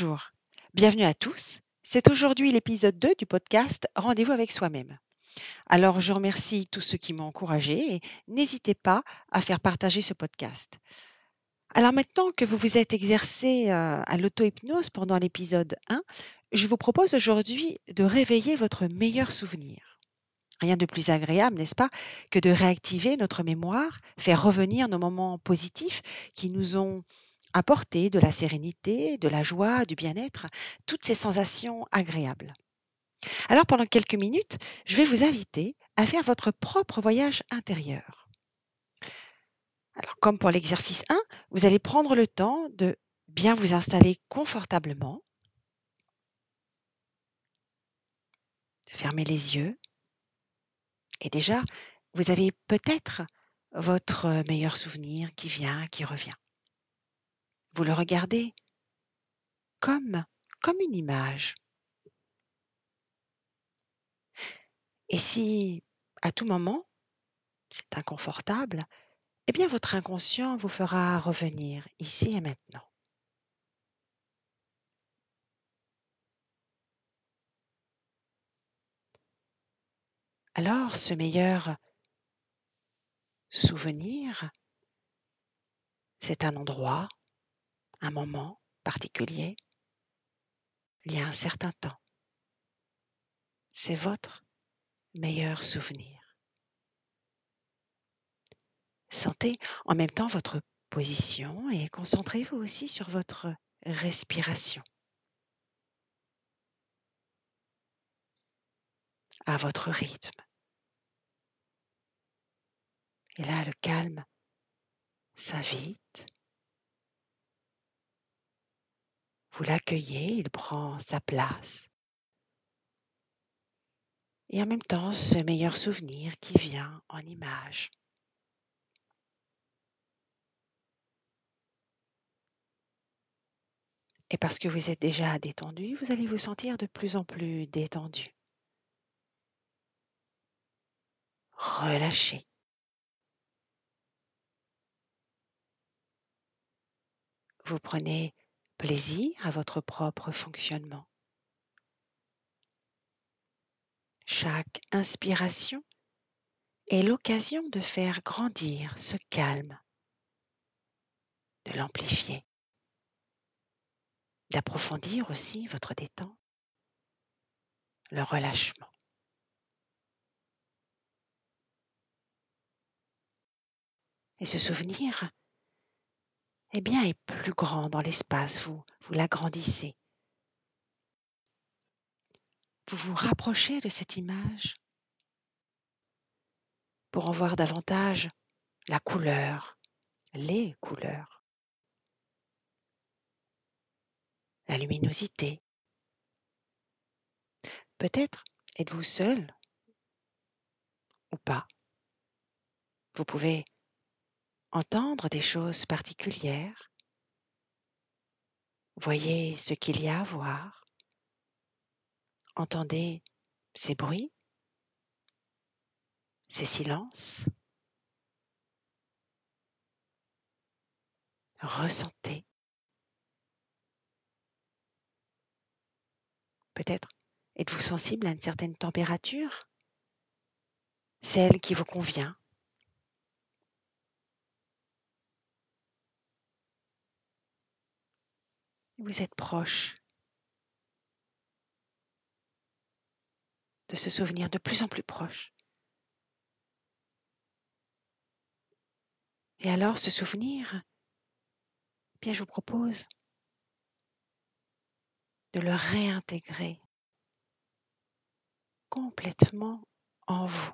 Bonjour, bienvenue à tous. C'est aujourd'hui l'épisode 2 du podcast Rendez-vous avec soi-même. Alors, je remercie tous ceux qui m'ont encouragé et n'hésitez pas à faire partager ce podcast. Alors maintenant que vous vous êtes exercé euh, à l'auto-hypnose pendant l'épisode 1, je vous propose aujourd'hui de réveiller votre meilleur souvenir. Rien de plus agréable, n'est-ce pas, que de réactiver notre mémoire, faire revenir nos moments positifs qui nous ont apporté de la sérénité, de la joie, du bien-être, toutes ces sensations agréables. Alors pendant quelques minutes, je vais vous inviter à faire votre propre voyage intérieur. Alors comme pour l'exercice 1, vous allez prendre le temps de bien vous installer confortablement, de fermer les yeux. Et déjà, vous avez peut-être votre meilleur souvenir qui vient, qui revient. Vous le regardez comme, comme une image. Et si, à tout moment, c'est inconfortable, eh bien votre inconscient vous fera revenir ici et maintenant. Alors, ce meilleur souvenir, c'est un endroit, un moment particulier, il y a un certain temps. C'est votre meilleur souvenir. Sentez en même temps votre position et concentrez-vous aussi sur votre respiration. à votre rythme. Et là, le calme s'invite. Vous l'accueillez, il prend sa place. Et en même temps, ce meilleur souvenir qui vient en image. Et parce que vous êtes déjà détendu, vous allez vous sentir de plus en plus détendu. Relâchez. Vous prenez plaisir à votre propre fonctionnement. Chaque inspiration est l'occasion de faire grandir ce calme, de l'amplifier, d'approfondir aussi votre détente, le relâchement. Et ce souvenir, eh bien, est plus grand dans l'espace, vous, vous l'agrandissez. Vous vous rapprochez de cette image pour en voir davantage la couleur, les couleurs, la luminosité. Peut-être êtes-vous seul ou pas. Vous pouvez entendre des choses particulières. Voyez ce qu'il y a à voir. Entendez ces bruits, ces silences. Ressentez. Peut-être êtes-vous sensible à une certaine température, celle qui vous convient. Vous êtes proche de ce souvenir de plus en plus proche. Et alors ce souvenir, bien je vous propose de le réintégrer complètement en vous.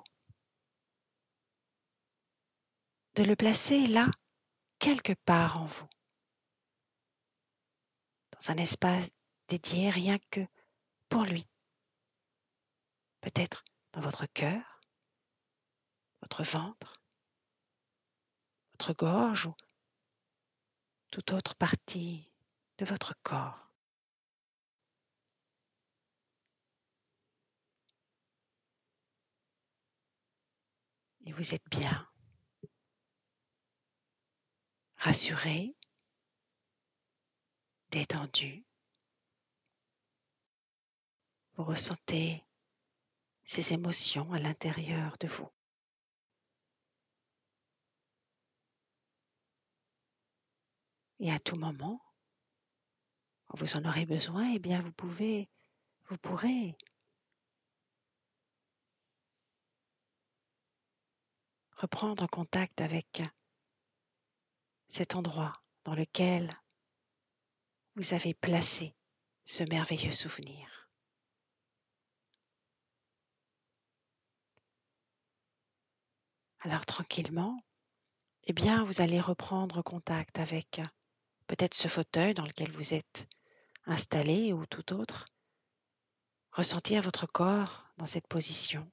De le placer là, quelque part en vous dans un espace dédié rien que pour lui. Peut-être dans votre cœur, votre ventre, votre gorge ou toute autre partie de votre corps. Et vous êtes bien, rassuré, détendu, vous ressentez ces émotions à l'intérieur de vous. Et à tout moment, quand vous en aurez besoin, eh bien vous pouvez, vous pourrez reprendre contact avec cet endroit dans lequel vous avez placé ce merveilleux souvenir. Alors tranquillement, eh bien vous allez reprendre contact avec peut-être ce fauteuil dans lequel vous êtes installé ou tout autre. Ressentir votre corps dans cette position.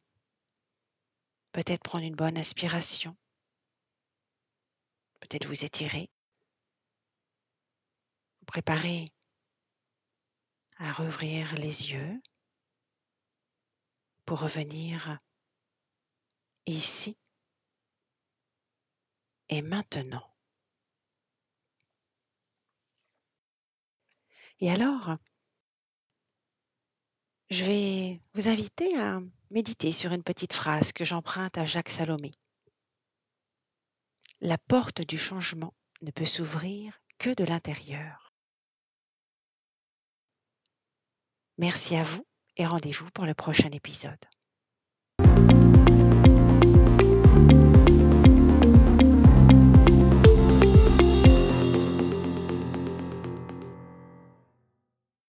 Peut-être prendre une bonne inspiration. Peut-être vous étirer. Préparer à rouvrir les yeux pour revenir ici et maintenant. Et alors, je vais vous inviter à méditer sur une petite phrase que j'emprunte à Jacques Salomé. La porte du changement ne peut s'ouvrir que de l'intérieur. Merci à vous et rendez-vous pour le prochain épisode.